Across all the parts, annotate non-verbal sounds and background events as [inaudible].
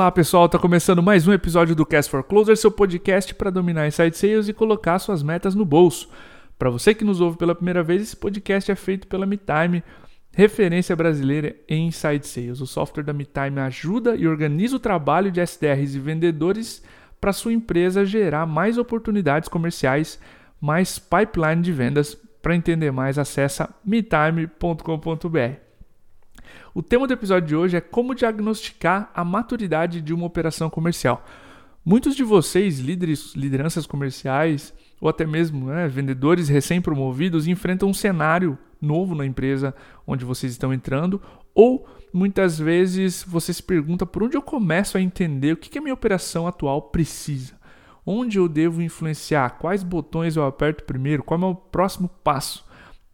Olá pessoal, está começando mais um episódio do Cast for Closer, seu podcast para dominar inside sales e colocar suas metas no bolso. Para você que nos ouve pela primeira vez, esse podcast é feito pela MeTime, referência brasileira em inside sales. O software da MeTime ajuda e organiza o trabalho de SDRs e vendedores para sua empresa gerar mais oportunidades comerciais, mais pipeline de vendas. Para entender mais, acessa metime.com.br. O tema do episódio de hoje é como diagnosticar a maturidade de uma operação comercial. Muitos de vocês, líderes, lideranças comerciais ou até mesmo né, vendedores recém-promovidos, enfrentam um cenário novo na empresa onde vocês estão entrando, ou muitas vezes você se pergunta por onde eu começo a entender o que, que a minha operação atual precisa. Onde eu devo influenciar? Quais botões eu aperto primeiro? Qual é o meu próximo passo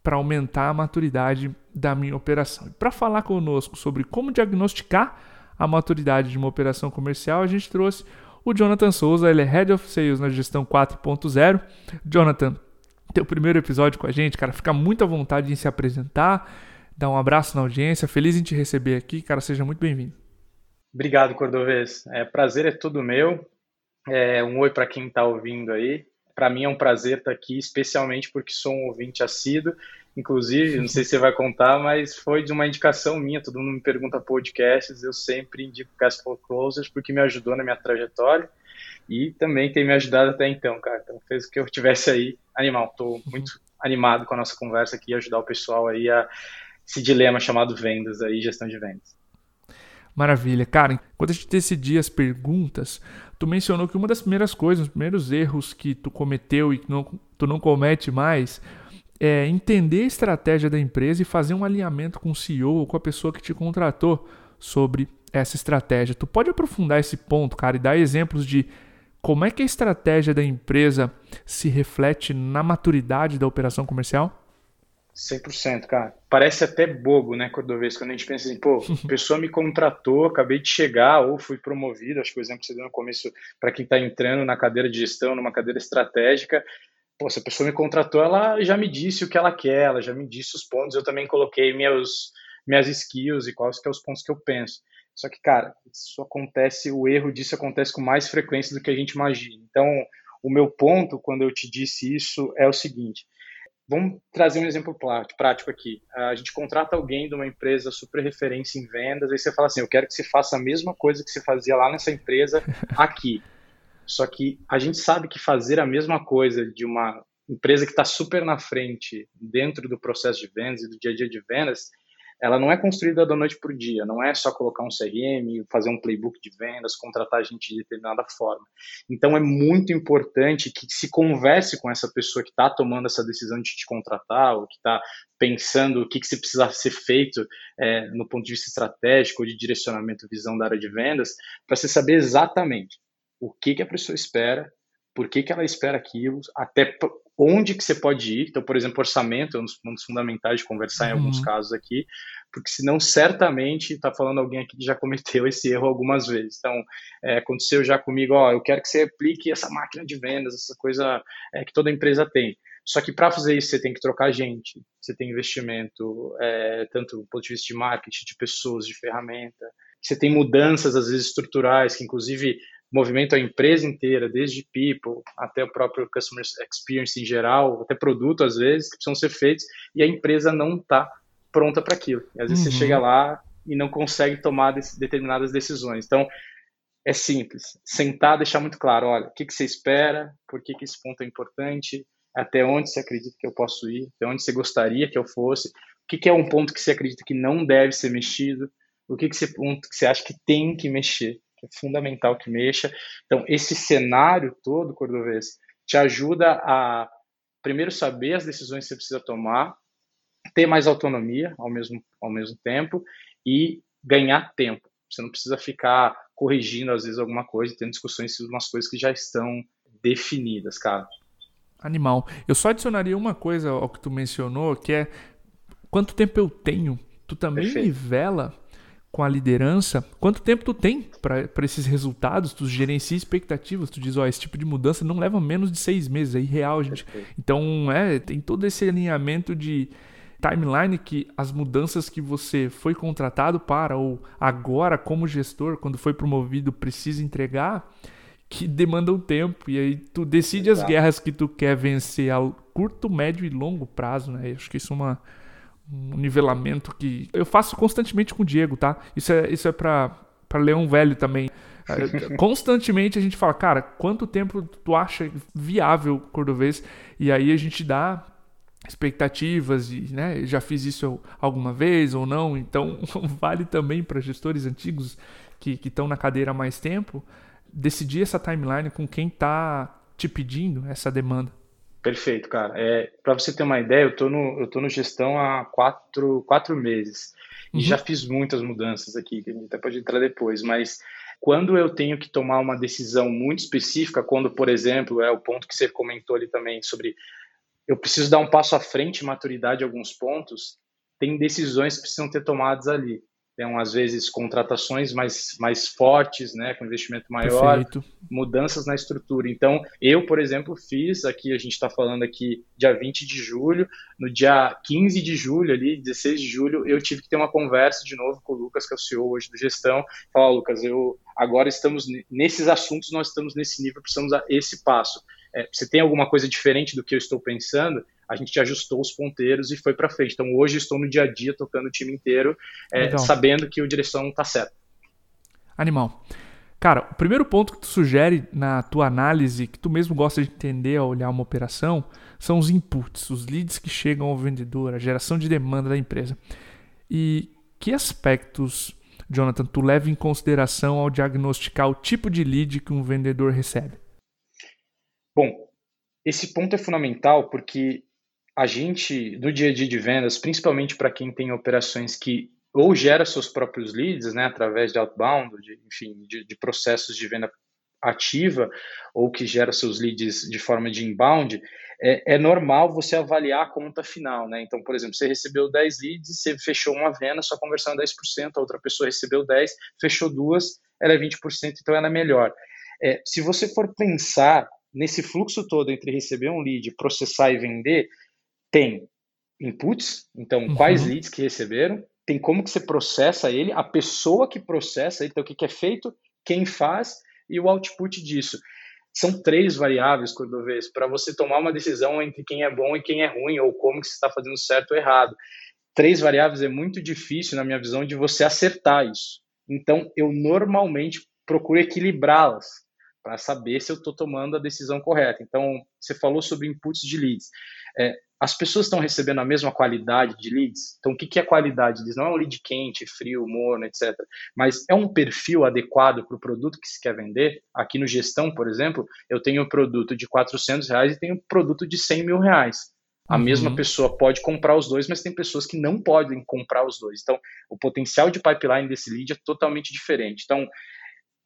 para aumentar a maturidade da minha operação. Para falar conosco sobre como diagnosticar a maturidade de uma operação comercial, a gente trouxe o Jonathan Souza, ele é Head of Sales na gestão 4.0. Jonathan, teu primeiro episódio com a gente, cara, fica muito à vontade em se apresentar, dar um abraço na audiência, feliz em te receber aqui, cara, seja muito bem-vindo. Obrigado, Cordovez. É, prazer é tudo meu. É, um oi para quem está ouvindo aí. Para mim é um prazer estar tá aqui, especialmente porque sou um ouvinte assíduo inclusive, não sei se você vai contar, mas foi de uma indicação minha, todo mundo me pergunta podcasts, eu sempre indico Cast Closers porque me ajudou na minha trajetória e também tem me ajudado até então, cara. Então fez que eu tivesse aí animal. Tô muito animado com a nossa conversa aqui, ajudar o pessoal aí a esse dilema chamado vendas aí, gestão de vendas. Maravilha. Cara, quando a gente decidia as perguntas, tu mencionou que uma das primeiras coisas, os primeiros erros que tu cometeu e que não, tu não comete mais, é, entender a estratégia da empresa e fazer um alinhamento com o CEO ou com a pessoa que te contratou sobre essa estratégia. Tu pode aprofundar esse ponto, cara, e dar exemplos de como é que a estratégia da empresa se reflete na maturidade da operação comercial? 100%, cara. Parece até bobo, né, Cordovez, quando a gente pensa assim, pô, a [laughs] pessoa me contratou, acabei de chegar ou fui promovido, acho que o exemplo que você deu no começo para quem está entrando na cadeira de gestão, numa cadeira estratégica, pô, se a pessoa me contratou, ela já me disse o que ela quer, ela já me disse os pontos, eu também coloquei meus, minhas skills e quais que são os pontos que eu penso. Só que, cara, isso acontece, o erro disso acontece com mais frequência do que a gente imagina. Então, o meu ponto, quando eu te disse isso, é o seguinte: vamos trazer um exemplo prático aqui. A gente contrata alguém de uma empresa super referência em vendas, aí você fala assim: eu quero que você faça a mesma coisa que você fazia lá nessa empresa [laughs] aqui. Só que a gente sabe que fazer a mesma coisa de uma empresa que está super na frente dentro do processo de vendas e do dia a dia de vendas, ela não é construída da noite para o dia, não é só colocar um CRM, fazer um playbook de vendas, contratar gente de determinada forma. Então é muito importante que se converse com essa pessoa que está tomando essa decisão de te contratar, ou que está pensando o que, que se precisa ser feito é, no ponto de vista estratégico ou de direcionamento, visão da área de vendas, para você saber exatamente o que, que a pessoa espera, por que, que ela espera aquilo, até onde que você pode ir. Então, por exemplo, orçamento é um dos pontos fundamentais de conversar uhum. em alguns casos aqui, porque senão certamente está falando alguém aqui que já cometeu esse erro algumas vezes. Então, é, aconteceu já comigo, ó, eu quero que você aplique essa máquina de vendas, essa coisa é, que toda empresa tem. Só que para fazer isso você tem que trocar gente, você tem investimento, é, tanto do ponto de vista de marketing, de pessoas, de ferramenta. Você tem mudanças, às vezes, estruturais, que inclusive movimento a empresa inteira, desde people até o próprio customer experience em geral, até produto às vezes, que precisam ser feitos, e a empresa não está pronta para aquilo. E às vezes uhum. você chega lá e não consegue tomar determinadas decisões. Então, é simples. Sentar, deixar muito claro, olha, o que, que você espera, por que, que esse ponto é importante, até onde você acredita que eu posso ir, até onde você gostaria que eu fosse, o que, que é um ponto que você acredita que não deve ser mexido, o que, que ponto que você acha que tem que mexer é fundamental que mexa. Então, esse cenário todo, Cordovez, te ajuda a, primeiro, saber as decisões que você precisa tomar, ter mais autonomia ao mesmo, ao mesmo tempo e ganhar tempo. Você não precisa ficar corrigindo, às vezes, alguma coisa, tendo discussões sobre umas coisas que já estão definidas, cara. Animal. Eu só adicionaria uma coisa ao que tu mencionou, que é quanto tempo eu tenho. Tu também Perfeito. nivela com a liderança, quanto tempo tu tem para esses resultados, tu gerencia expectativas, tu diz, ó, esse tipo de mudança não leva menos de seis meses, é irreal, gente. Então, é, tem todo esse alinhamento de, timeline que as mudanças que você foi contratado para ou agora como gestor, quando foi promovido, precisa entregar, que demandam tempo e aí tu decide Exato. as guerras que tu quer vencer a curto, médio e longo prazo, né? Eu acho que isso é uma, um nivelamento que eu faço constantemente com o Diego, tá? Isso é isso é para para Leão Velho também. [laughs] Constantemente a gente fala, cara, quanto tempo tu acha viável cordovês? E aí a gente dá expectativas e né, já fiz isso alguma vez ou não, então [laughs] vale também para gestores antigos que estão na cadeira há mais tempo decidir essa timeline com quem está te pedindo essa demanda. Perfeito, cara. É, para você ter uma ideia, eu estou no, eu tô no gestão há quatro, quatro meses e uhum. já fiz muitas mudanças aqui, que a gente até pode entrar depois, mas quando eu tenho que tomar uma decisão muito específica, quando, por exemplo, é o ponto que você comentou ali também sobre eu preciso dar um passo à frente, maturidade em alguns pontos, tem decisões que precisam ter tomadas ali. Tem, às vezes, contratações mais, mais fortes, né, com investimento maior, Perfeito. mudanças na estrutura. Então, eu, por exemplo, fiz aqui, a gente está falando aqui dia 20 de julho, no dia 15 de julho, ali, 16 de julho, eu tive que ter uma conversa de novo com o Lucas, que é o CEO hoje do Gestão, falar, Lucas, eu agora estamos nesses assuntos, nós estamos nesse nível, precisamos dar esse passo é, você tem alguma coisa diferente do que eu estou pensando, a gente ajustou os ponteiros e foi para frente. Então hoje estou no dia a dia tocando o time inteiro, é, sabendo que a direção está certa. Animal. Cara, o primeiro ponto que tu sugere na tua análise, que tu mesmo gosta de entender ao olhar uma operação, são os inputs, os leads que chegam ao vendedor, a geração de demanda da empresa. E que aspectos, Jonathan, tu leva em consideração ao diagnosticar o tipo de lead que um vendedor recebe? Bom, esse ponto é fundamental porque a gente, do dia a dia de vendas, principalmente para quem tem operações que ou gera seus próprios leads, né, através de outbound, de, enfim, de, de processos de venda ativa, ou que gera seus leads de forma de inbound, é, é, normal você avaliar a conta final, né? Então, por exemplo, você recebeu 10 leads, você fechou uma venda, sua conversão é 10%, a outra pessoa recebeu 10, fechou duas, ela é 20%, então ela é melhor. É, se você for pensar nesse fluxo todo entre receber um lead, processar e vender, tem inputs, então uhum. quais leads que receberam, tem como que você processa ele, a pessoa que processa, então o que, que é feito, quem faz e o output disso. São três variáveis, Cordovez, para você tomar uma decisão entre quem é bom e quem é ruim, ou como que você está fazendo certo ou errado. Três variáveis é muito difícil, na minha visão, de você acertar isso. Então, eu normalmente procuro equilibrá-las para saber se eu estou tomando a decisão correta. Então, você falou sobre inputs de leads. É, as pessoas estão recebendo a mesma qualidade de leads? Então, o que, que é qualidade de leads? Não é um lead quente, frio, morno, etc. Mas é um perfil adequado para o produto que se quer vender? Aqui no Gestão, por exemplo, eu tenho um produto de 400 reais e tenho um produto de 100 mil reais. A uhum. mesma pessoa pode comprar os dois, mas tem pessoas que não podem comprar os dois. Então, o potencial de pipeline desse lead é totalmente diferente. Então,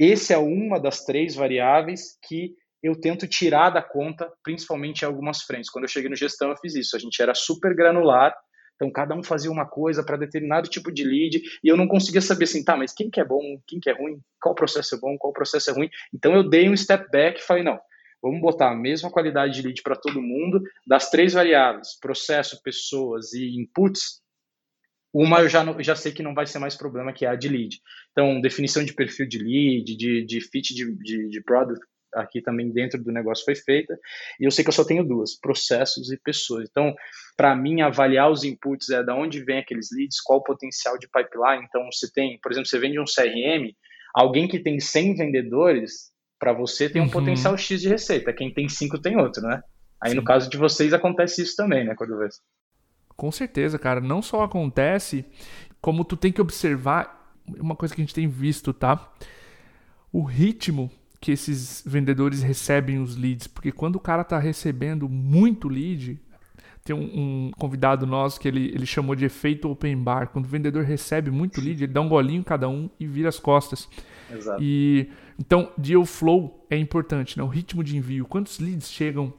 esse é uma das três variáveis que eu tento tirar da conta, principalmente em algumas frentes. Quando eu cheguei no gestão, eu fiz isso. A gente era super granular, então cada um fazia uma coisa para determinado tipo de lead, e eu não conseguia saber assim, tá, mas quem que é bom, quem que é ruim, qual processo é bom, qual processo é ruim. Então eu dei um step back e falei, não, vamos botar a mesma qualidade de lead para todo mundo, das três variáveis, processo, pessoas e inputs, uma eu já, não, já sei que não vai ser mais problema, que é a de lead. Então, definição de perfil de lead, de, de fit de, de, de product, aqui também dentro do negócio foi feita. E eu sei que eu só tenho duas, processos e pessoas. Então, para mim, avaliar os inputs é da onde vem aqueles leads, qual o potencial de pipeline. Então, você tem, por exemplo, você vende um CRM, alguém que tem 100 vendedores, para você tem um uhum. potencial X de receita. Quem tem 5 tem outro, né? Aí, Sim. no caso de vocês, acontece isso também, né, Cordovez? Com certeza, cara. Não só acontece, como tu tem que observar uma coisa que a gente tem visto, tá? O ritmo que esses vendedores recebem os leads. Porque quando o cara tá recebendo muito lead, tem um, um, convidado nosso que ele, ele chamou de efeito open bar. Quando o vendedor recebe muito lead, ele dá um golinho em cada um e vira as costas. Exato. E então, deal flow é importante, né? O ritmo de envio. Quantos leads chegam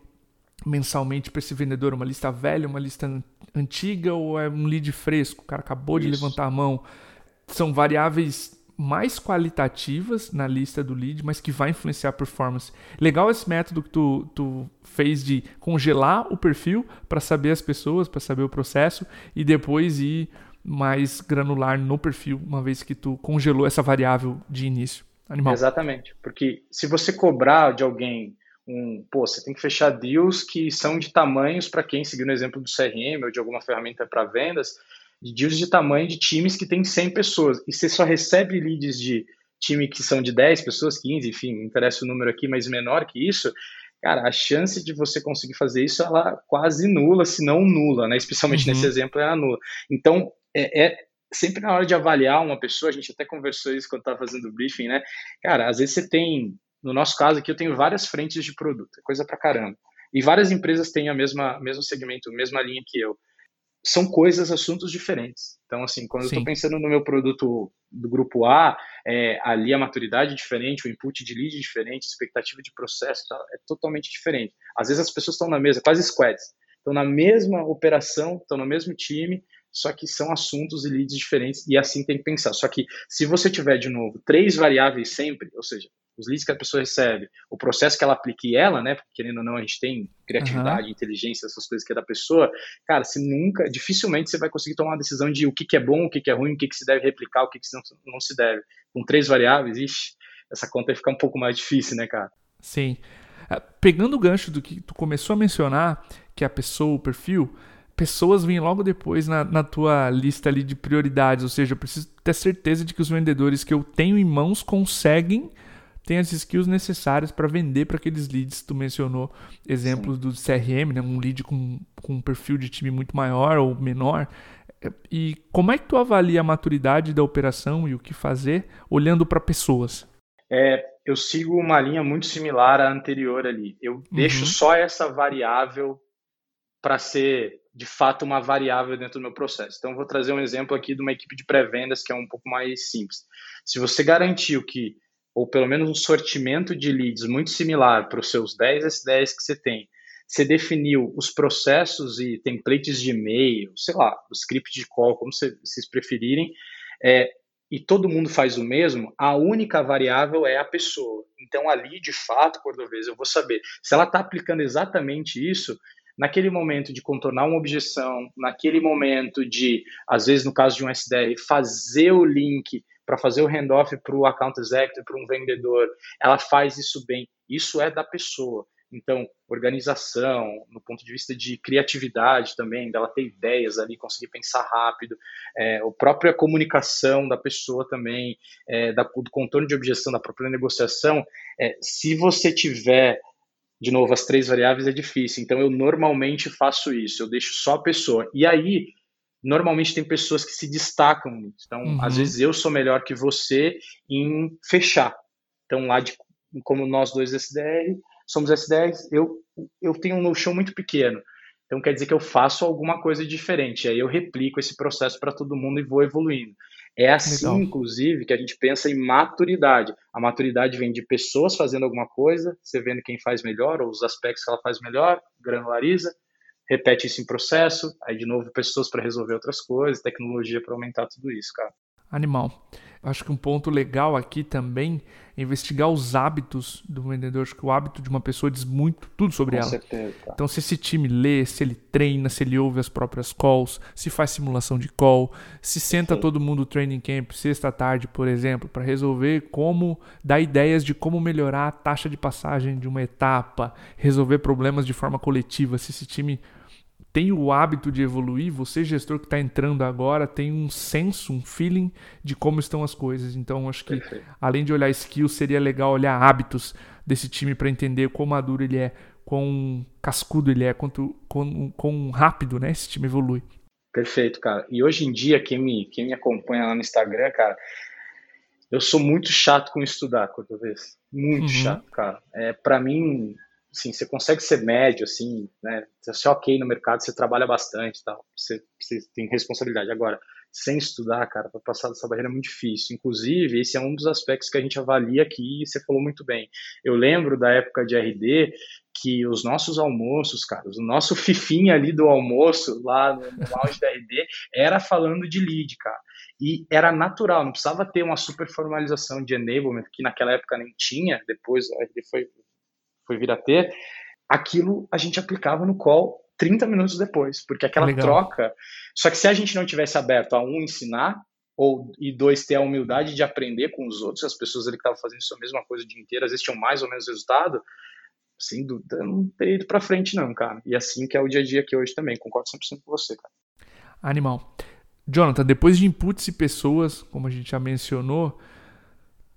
mensalmente para esse vendedor? Uma lista velha, uma lista antiga ou é um lead fresco? O cara acabou Isso. de levantar a mão. São variáveis mais qualitativas na lista do lead, mas que vai influenciar a performance. Legal esse método que tu, tu fez de congelar o perfil para saber as pessoas, para saber o processo e depois ir mais granular no perfil, uma vez que tu congelou essa variável de início. Animal. Exatamente, porque se você cobrar de alguém um, pô, você tem que fechar deals que são de tamanhos para quem seguir no exemplo do CRM ou de alguma ferramenta para vendas, de deals de tamanho de times que tem 100 pessoas e você só recebe leads de time que são de 10 pessoas, 15, enfim, não interessa o número aqui, mas menor que isso, cara, a chance de você conseguir fazer isso ela quase nula, se não nula, né? Especialmente uhum. nesse exemplo é nula. Então, é, é, sempre na hora de avaliar uma pessoa, a gente até conversou isso quando estava fazendo o briefing, né? Cara, às vezes você tem, no nosso caso aqui, eu tenho várias frentes de produto, é coisa pra caramba. E várias empresas têm a mesma mesmo segmento, a mesma linha que eu são coisas, assuntos diferentes. Então, assim, quando Sim. eu estou pensando no meu produto do grupo A, é, ali a maturidade é diferente, o input de lead é diferente, a expectativa de processo tá, é totalmente diferente. Às vezes as pessoas estão na mesa, quase squads, estão na mesma operação, estão no mesmo time, só que são assuntos e leads diferentes e assim tem que pensar. Só que se você tiver, de novo, três variáveis sempre, ou seja, os leads que a pessoa recebe, o processo que ela aplique ela, né? Porque querendo ou não, a gente tem criatividade, uhum. inteligência, essas coisas que é da pessoa. Cara, você nunca, dificilmente você vai conseguir tomar uma decisão de o que, que é bom, o que, que é ruim, o que, que se deve replicar, o que, que não, não se deve. Com três variáveis, ixi, essa conta vai ficar um pouco mais difícil, né, cara? Sim. É, pegando o gancho do que tu começou a mencionar, que é a pessoa, o perfil, pessoas vêm logo depois na, na, tua lista ali de prioridades. Ou seja, eu preciso ter certeza de que os vendedores que eu tenho em mãos conseguem tem as skills necessárias para vender para aqueles leads. Tu mencionou exemplos Sim. do CRM, né? um lead com, com um perfil de time muito maior ou menor. E como é que tu avalia a maturidade da operação e o que fazer olhando para pessoas? É, eu sigo uma linha muito similar à anterior ali. Eu uhum. deixo só essa variável para ser de fato uma variável dentro do meu processo. Então, vou trazer um exemplo aqui de uma equipe de pré-vendas que é um pouco mais simples. Se você garantiu que ou pelo menos um sortimento de leads muito similar para os seus 10 S10 que você tem, você definiu os processos e templates de e-mail, sei lá, o script de call, como vocês preferirem, é, e todo mundo faz o mesmo, a única variável é a pessoa. Então, ali, de fato, Cordovez, eu vou saber se ela está aplicando exatamente isso, naquele momento de contornar uma objeção, naquele momento de, às vezes, no caso de um SDR, fazer o link para fazer o handoff para o account executive, para um vendedor, ela faz isso bem. Isso é da pessoa. Então, organização, no ponto de vista de criatividade também, dela ter ideias ali, conseguir pensar rápido, é, a própria comunicação da pessoa também, é, da, do contorno de objeção, da própria negociação, é, se você tiver, de novo, as três variáveis é difícil, então eu normalmente faço isso, eu deixo só a pessoa. E aí, normalmente tem pessoas que se destacam muito. Então, uhum. às vezes eu sou melhor que você em fechar. Então, lá de como nós dois SDR, somos SDR, eu eu tenho um no-show muito pequeno. Então quer dizer que eu faço alguma coisa diferente. Aí eu replico esse processo para todo mundo e vou evoluindo. É assim, Legal. inclusive, que a gente pensa em maturidade. A maturidade vem de pessoas fazendo alguma coisa, você vendo quem faz melhor, ou os aspectos que ela faz melhor, granulariza, repete isso em processo, aí de novo pessoas para resolver outras coisas, tecnologia para aumentar tudo isso, cara. Animal. Acho que um ponto legal aqui também é investigar os hábitos do vendedor. Acho que o hábito de uma pessoa diz muito, tudo sobre Com ela. Certeza. Então, se esse time lê, se ele treina, se ele ouve as próprias calls, se faz simulação de call, se senta Sim. todo mundo no training camp sexta tarde, por exemplo, para resolver como dar ideias de como melhorar a taxa de passagem de uma etapa, resolver problemas de forma coletiva. Se esse time tem o hábito de evoluir, você, gestor que está entrando agora, tem um senso, um feeling de como estão as coisas. Então, acho que além de olhar skills, seria legal olhar hábitos desse time para entender quão maduro ele é, quão cascudo ele é, quanto, quão, quão rápido né, esse time evolui. Perfeito, cara. E hoje em dia, quem me, quem me acompanha lá no Instagram, cara, eu sou muito chato com estudar, quando vez. Muito uhum. chato, cara. É, para mim, assim, você consegue ser médio, assim, né? Você é ok no mercado, você trabalha bastante tal, você, você tem responsabilidade. Agora, sem estudar, cara, para passar dessa barreira é muito difícil. Inclusive, esse é um dos aspectos que a gente avalia aqui e você falou muito bem. Eu lembro da época de RD que os nossos almoços, cara, o nosso fifinha ali do almoço lá no, auge da RD era falando de lead, cara. E era natural, não precisava ter uma super formalização de enablement, que naquela época nem tinha, depois ele foi, foi vir a ter. Aquilo a gente aplicava no call 30 minutos depois, porque aquela Legal. troca. Só que se a gente não tivesse aberto a um ensinar, ou e dois ter a humildade de aprender com os outros, as pessoas ali que estavam fazendo isso a mesma coisa o dia inteiro, às vezes tinham mais ou menos resultado, sem dúvida, não teria ido para frente não, cara. E assim que é o dia a dia aqui hoje também, concordo 100% com você, cara. Animal. Jonathan, depois de inputs e pessoas, como a gente já mencionou,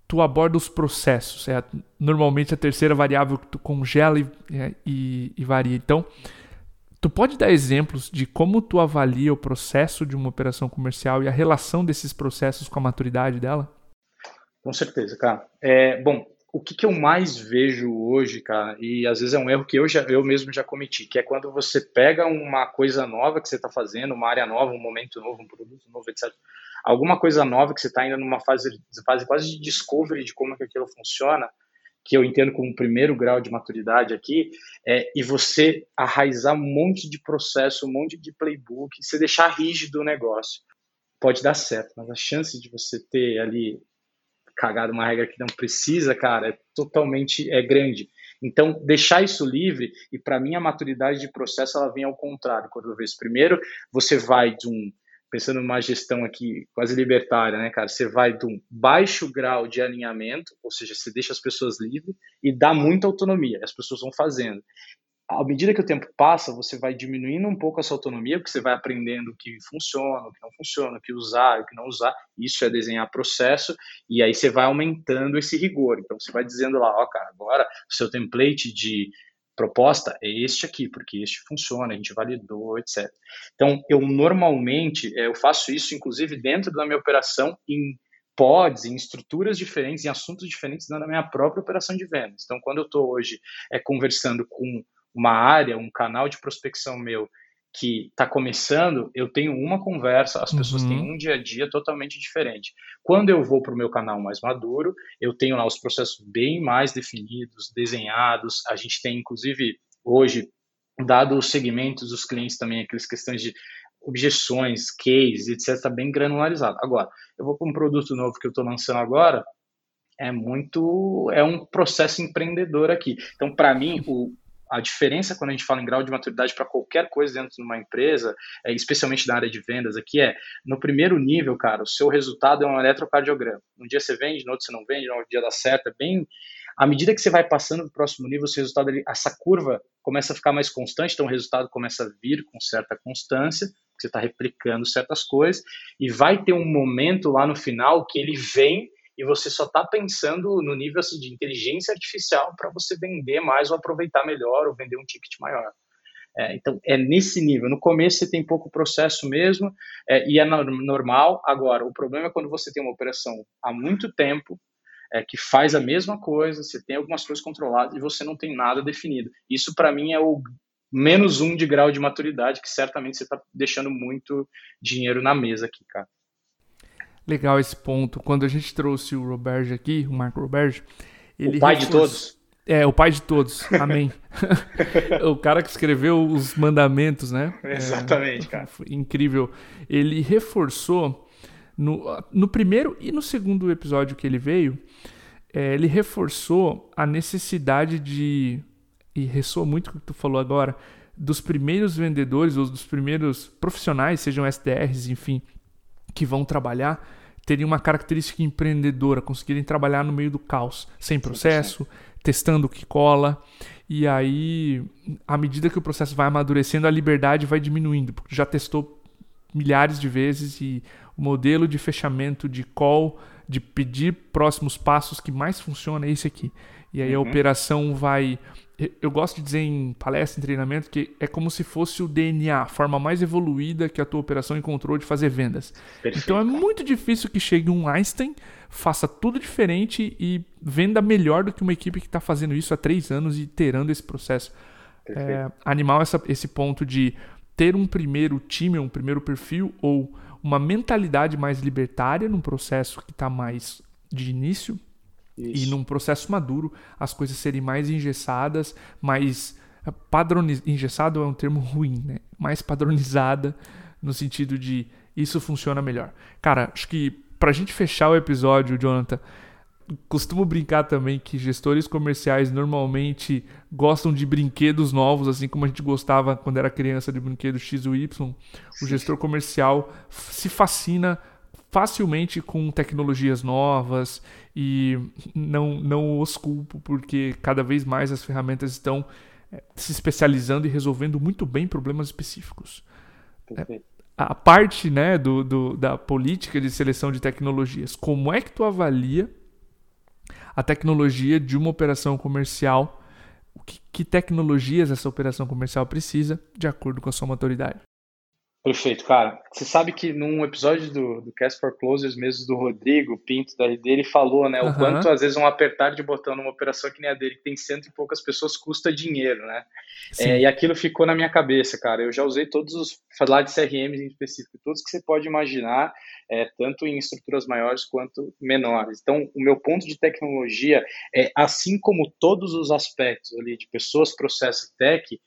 tu aborda os processos. É normalmente a terceira variável que tu congela e, é, e, e varia. Então, tu pode dar exemplos de como tu avalia o processo de uma operação comercial e a relação desses processos com a maturidade dela? Com certeza, cara. É, bom, o que, que eu mais vejo hoje, cara, e às vezes é um erro que eu, já, eu mesmo já cometi, que é quando você pega uma coisa nova que você está fazendo, uma área nova, um momento novo, um produto novo, etc. Alguma coisa nova que você está ainda numa fase, fase quase de discovery de como é que aquilo funciona, que eu entendo como o primeiro grau de maturidade aqui, é, e você arraizar um monte de processo, um monte de playbook, você deixar rígido o negócio. Pode dar certo, mas a chance de você ter ali cagado uma regra que não precisa, cara, é totalmente é grande. Então, deixar isso livre, e para mim a maturidade de processo ela vem ao contrário. Quando eu vejo primeiro, você vai de um, pensando numa gestão aqui quase libertária, né, cara? Você vai de um baixo grau de alinhamento, ou seja, você deixa as pessoas livres e dá muita autonomia, as pessoas vão fazendo à medida que o tempo passa, você vai diminuindo um pouco essa autonomia, porque você vai aprendendo o que funciona, o que não funciona, o que usar, o que não usar. Isso é desenhar processo, e aí você vai aumentando esse rigor. Então você vai dizendo lá, ó, oh, cara, agora o seu template de proposta é este aqui, porque este funciona, a gente validou, etc. Então, eu normalmente, é, eu faço isso, inclusive, dentro da minha operação, em pods, em estruturas diferentes, em assuntos diferentes, na minha própria operação de vendas. Então, quando eu estou hoje é, conversando com uma área, um canal de prospecção meu que está começando, eu tenho uma conversa, as pessoas uhum. têm um dia a dia totalmente diferente. Quando eu vou para o meu canal mais maduro, eu tenho lá os processos bem mais definidos, desenhados. A gente tem, inclusive, hoje, dado os segmentos dos clientes também, aquelas questões de objeções, cases, etc., está bem granularizado. Agora, eu vou para um produto novo que eu estou lançando agora, é muito, é um processo empreendedor aqui. Então, para mim, o, a diferença quando a gente fala em grau de maturidade para qualquer coisa dentro de uma empresa, é, especialmente na área de vendas aqui, é no primeiro nível, cara, o seu resultado é um eletrocardiograma. Um dia você vende, no outro você não vende, no outro dia dá certo, é bem. À medida que você vai passando para o próximo nível, o seu resultado, essa curva começa a ficar mais constante, então o resultado começa a vir com certa constância, você está replicando certas coisas, e vai ter um momento lá no final que ele vem e você só está pensando no nível assim, de inteligência artificial para você vender mais ou aproveitar melhor ou vender um ticket maior. É, então, é nesse nível. No começo você tem pouco processo mesmo é, e é normal. Agora, o problema é quando você tem uma operação há muito tempo é, que faz a mesma coisa, você tem algumas coisas controladas e você não tem nada definido. Isso, para mim, é o menos um de grau de maturidade que certamente você está deixando muito dinheiro na mesa aqui, cara legal esse ponto. Quando a gente trouxe o Roberge aqui, o Marco Roberge, ele. O pai reforçou... de todos. É, o pai de todos. Amém. [laughs] [laughs] o cara que escreveu os mandamentos, né? Exatamente, é, cara. Incrível. Ele reforçou no, no primeiro e no segundo episódio que ele veio, é, ele reforçou a necessidade de. E ressoa muito com o que tu falou agora, dos primeiros vendedores ou dos primeiros profissionais, sejam SDRs, enfim, que vão trabalhar teriam uma característica empreendedora, conseguirem trabalhar no meio do caos, sem processo, 100%. testando o que cola. E aí, à medida que o processo vai amadurecendo, a liberdade vai diminuindo, porque já testou milhares de vezes e o modelo de fechamento de call, de pedir próximos passos que mais funciona é esse aqui. E aí uhum. a operação vai eu gosto de dizer em palestra, em treinamento, que é como se fosse o DNA, a forma mais evoluída que a tua operação encontrou de fazer vendas. Perfeito. Então é muito difícil que chegue um Einstein, faça tudo diferente e venda melhor do que uma equipe que está fazendo isso há três anos e iterando esse processo. É, animal essa, esse ponto de ter um primeiro time, um primeiro perfil ou uma mentalidade mais libertária num processo que está mais de início isso. E num processo maduro, as coisas serem mais engessadas, mais padronizadas. Engessado é um termo ruim, né? Mais padronizada, no sentido de isso funciona melhor. Cara, acho que pra gente fechar o episódio, Jonathan, costumo brincar também que gestores comerciais normalmente gostam de brinquedos novos, assim como a gente gostava quando era criança de brinquedos X ou Y. O gestor comercial se fascina facilmente com tecnologias novas e não, não os culpo porque cada vez mais as ferramentas estão é, se especializando e resolvendo muito bem problemas específicos. É, a parte né, do, do, da política de seleção de tecnologias, como é que tu avalia a tecnologia de uma operação comercial? Que, que tecnologias essa operação comercial precisa de acordo com a sua maturidade? Perfeito, cara. Você sabe que num episódio do, do Cast for Closers mesmo do Rodrigo Pinto, da RD, ele falou, né, o quanto às vezes um apertar de botão numa operação que nem a dele, que tem cento e poucas pessoas, custa dinheiro, né? É, e aquilo ficou na minha cabeça, cara. Eu já usei todos os, falar de CRMs em específico, todos que você pode imaginar, é, tanto em estruturas maiores quanto menores. Então, o meu ponto de tecnologia é, assim como todos os aspectos ali de pessoas, processo e tech,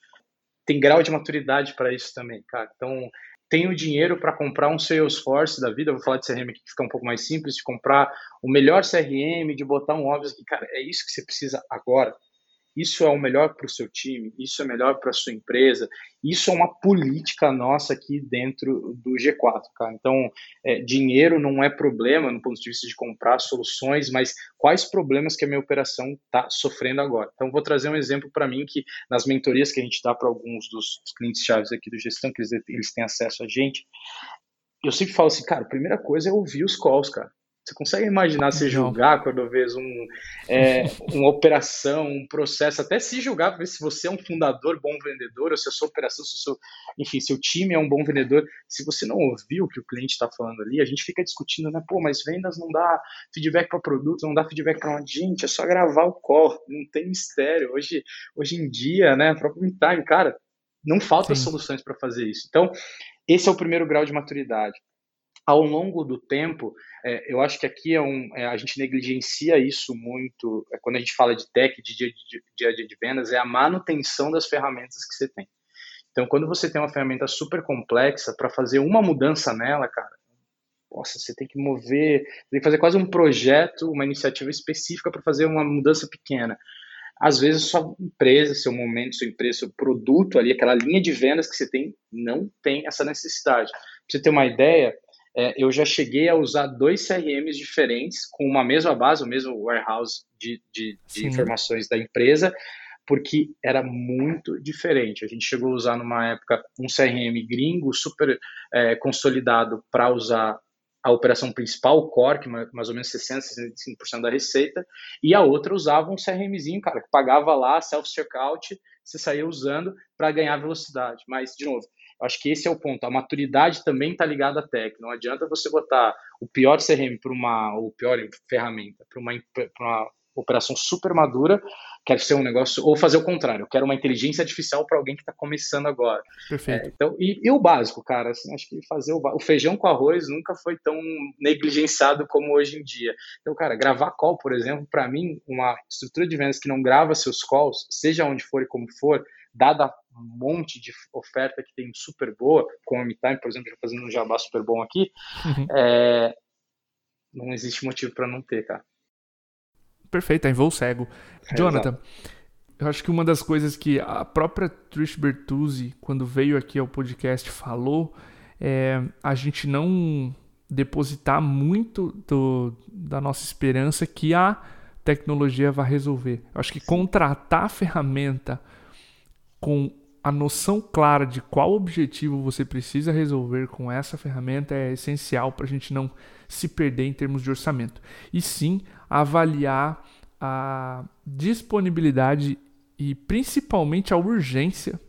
tem grau de maturidade para isso também, cara. Então, tenho dinheiro para comprar um Salesforce da vida, vou falar de CRM aqui que fica um pouco mais simples, de comprar o melhor CRM, de botar um óbvio cara, é isso que você precisa agora. Isso é o melhor para o seu time, isso é melhor para a sua empresa, isso é uma política nossa aqui dentro do G4, cara. Então, é, dinheiro não é problema no ponto de vista de comprar soluções, mas quais problemas que a minha operação está sofrendo agora. Então, vou trazer um exemplo para mim que nas mentorias que a gente dá para alguns dos clientes chaves aqui do gestão, que eles, eles têm acesso a gente, eu sempre falo assim, cara, a primeira coisa é ouvir os calls, cara. Você consegue imaginar se julgar quando vês um, é, uma operação, um processo, até se julgar, ver se você é um fundador bom vendedor, ou se a sua operação, se o seu, enfim, seu time é um bom vendedor. Se você não ouviu o que o cliente está falando ali, a gente fica discutindo, né? Pô, mas vendas não dá feedback para produto, não dá feedback para gente, é só gravar o call, não tem mistério. Hoje, hoje em dia, né, próprio time, cara, não falta Sim. soluções para fazer isso. Então, esse é o primeiro grau de maturidade ao longo do tempo, é, eu acho que aqui é um, é, a gente negligencia isso muito é, quando a gente fala de tech, de dia, de dia a dia de vendas, é a manutenção das ferramentas que você tem. Então, quando você tem uma ferramenta super complexa, para fazer uma mudança nela, cara, nossa, você tem que mover, tem que fazer quase um projeto, uma iniciativa específica para fazer uma mudança pequena. Às vezes, sua empresa, seu momento, sua empresa, seu produto ali, aquela linha de vendas que você tem, não tem essa necessidade. Para você ter uma ideia, é, eu já cheguei a usar dois CRMs diferentes com uma mesma base, o mesmo warehouse de, de, de informações da empresa, porque era muito diferente. A gente chegou a usar numa época um CRM gringo super é, consolidado para usar a operação principal, o core, que mais ou menos 60%, 65% da receita, e a outra usava um CRMzinho, cara, que pagava lá, self-checkout, você saía usando para ganhar velocidade. Mas, de novo, Acho que esse é o ponto. A maturidade também está ligada à tech. Não adianta você botar o pior CRM para uma, ou pior ferramenta para uma, uma operação super madura, quer ser um negócio, ou fazer o contrário, eu quero uma inteligência artificial para alguém que está começando agora. Perfeito. É, então, e, e, o básico, cara, assim, acho que fazer o, o, feijão com arroz nunca foi tão negligenciado como hoje em dia. Então, cara, gravar call, por exemplo, para mim, uma estrutura de vendas que não grava seus calls, seja onde for e como for, dada um monte de oferta que tem super boa, como a MeTime, por exemplo, já fazendo um jabá super bom aqui, uhum. é, não existe motivo para não ter, cara. Perfeito, é em voo cego. É, Jonathan, exato. eu acho que uma das coisas que a própria Trish Bertuzzi, quando veio aqui ao podcast, falou é a gente não depositar muito do, da nossa esperança que a tecnologia vai resolver. Eu acho que contratar a ferramenta com a noção clara de qual objetivo você precisa resolver com essa ferramenta é essencial para a gente não se perder em termos de orçamento. E sim avaliar a disponibilidade e principalmente a urgência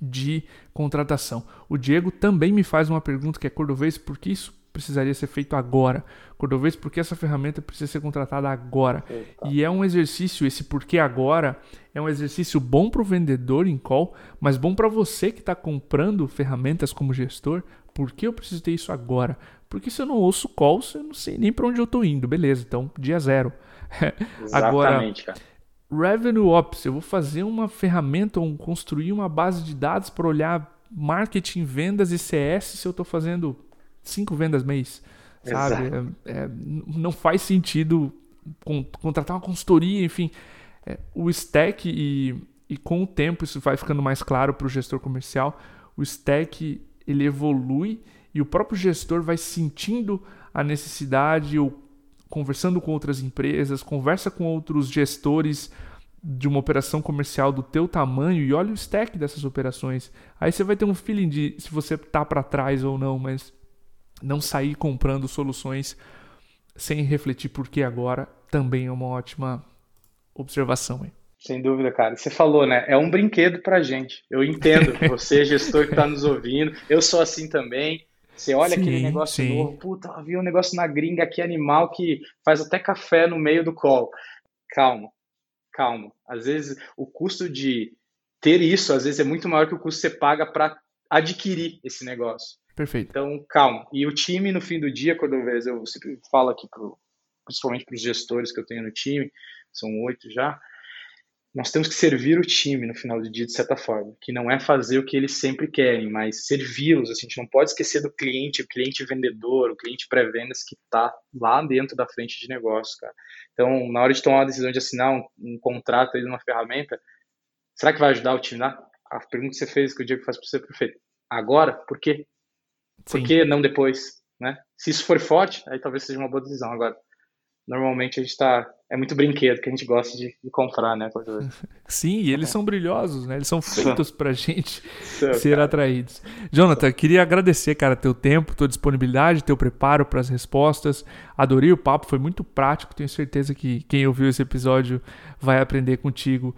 de contratação. O Diego também me faz uma pergunta que é cordovês, porque isso precisaria ser feito agora. Cordovês, porque essa ferramenta precisa ser contratada agora. Eita. E é um exercício, esse porquê agora, é um exercício bom para o vendedor em call, mas bom para você que está comprando ferramentas como gestor. Por que eu preciso ter isso agora? Porque se eu não ouço calls, eu não sei nem para onde eu estou indo. Beleza, então dia zero. [laughs] agora, cara. Revenue Ops, eu vou fazer uma ferramenta ou construir uma base de dados para olhar marketing, vendas e CS se eu estou fazendo cinco vendas mês, sabe? É, é, não faz sentido contratar uma consultoria, enfim. É, o stack e, e com o tempo isso vai ficando mais claro para o gestor comercial. O stack ele evolui e o próprio gestor vai sentindo a necessidade ou conversando com outras empresas, conversa com outros gestores de uma operação comercial do teu tamanho e olha o stack dessas operações. Aí você vai ter um feeling de se você tá para trás ou não, mas não sair comprando soluções sem refletir por que agora também é uma ótima observação. Hein? Sem dúvida, cara. Você falou, né? É um brinquedo pra gente. Eu entendo. [laughs] Você, gestor que está nos ouvindo, eu sou assim também. Você olha sim, aquele negócio sim. novo, puta, havia um negócio na gringa aqui, animal, que faz até café no meio do call. Calma, calma. Às vezes o custo de ter isso, às vezes é muito maior que o custo que você paga para adquirir esse negócio. Perfeito. Então, calma. E o time, no fim do dia, quando eu vejo, eu sempre falo aqui, pro, principalmente para os gestores que eu tenho no time, são oito já, nós temos que servir o time no final do dia, de certa forma, que não é fazer o que eles sempre querem, mas servi-los. Assim, a gente não pode esquecer do cliente, o cliente vendedor, o cliente pré-vendas que está lá dentro da frente de negócio, cara. Então, na hora de tomar a decisão de assinar um, um contrato aí numa ferramenta, será que vai ajudar o time lá? A pergunta que você fez, que o Diego faz para você, perfeito. Agora, por quê? Por Sim. que não depois? Né? Se isso for forte, aí talvez seja uma boa decisão. Agora, normalmente a gente está é muito brinquedo que a gente gosta de, de comprar, né? [laughs] Sim, e eles são brilhosos, né? Eles são feitos pra gente ser cara. atraídos. Jonathan, queria agradecer, cara, teu tempo, tua disponibilidade, teu preparo para as respostas. Adorei o papo, foi muito prático. Tenho certeza que quem ouviu esse episódio vai aprender contigo.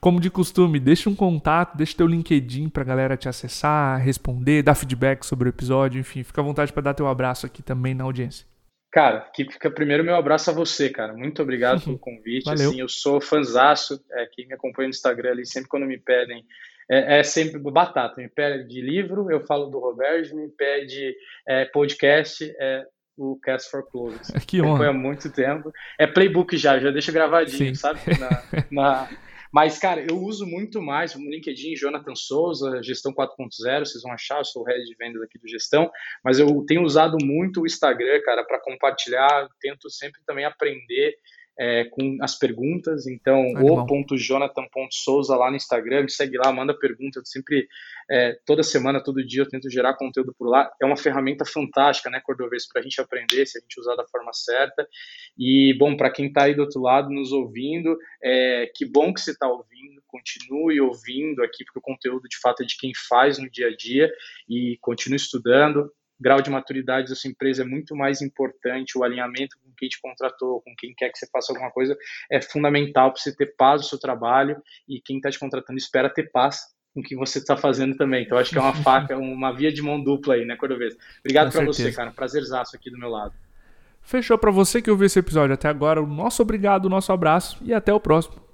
Como de costume, deixa um contato, deixa teu LinkedIn pra galera te acessar, responder, dar feedback sobre o episódio, enfim, fica à vontade para dar teu abraço aqui também na audiência. Cara, que fica primeiro meu abraço a você, cara. Muito obrigado pelo [laughs] convite. Valeu. Assim, eu sou fanzaço, é, quem me acompanha no Instagram ali, sempre quando me pedem, é, é sempre batata. Me pede de livro, eu falo do Roberto, me pede é, podcast, é o Cast for Closers. [laughs] Que honra. Foi há muito tempo. É playbook já, já deixa gravadinho, Sim. sabe? [laughs] Na, na, mas, cara, eu uso muito mais o LinkedIn, Jonathan Souza, Gestão 4.0, vocês vão achar, eu sou o head de vendas aqui do Gestão, mas eu tenho usado muito o Instagram, cara, para compartilhar, tento sempre também aprender é, com as perguntas. Então, o.jonathan.souza lá no Instagram, me segue lá, manda pergunta. Eu sempre, é, toda semana, todo dia, eu tento gerar conteúdo por lá. É uma ferramenta fantástica, né, Cordovez, para a gente aprender, se a gente usar da forma certa. E, bom, para quem está aí do outro lado nos ouvindo, é, que bom que você está ouvindo. Continue ouvindo aqui, porque o conteúdo de fato é de quem faz no dia a dia e continue estudando grau de maturidade da sua empresa é muito mais importante, o alinhamento com quem te contratou, com quem quer que você faça alguma coisa, é fundamental para você ter paz no seu trabalho e quem está te contratando espera ter paz com o que você está fazendo também. Então, acho que é uma [laughs] faca, uma via de mão dupla aí, né, Cordovez? Obrigado para você, cara. Prazerzaço aqui do meu lado. Fechou para você que ouviu esse episódio até agora. O nosso obrigado, o nosso abraço e até o próximo.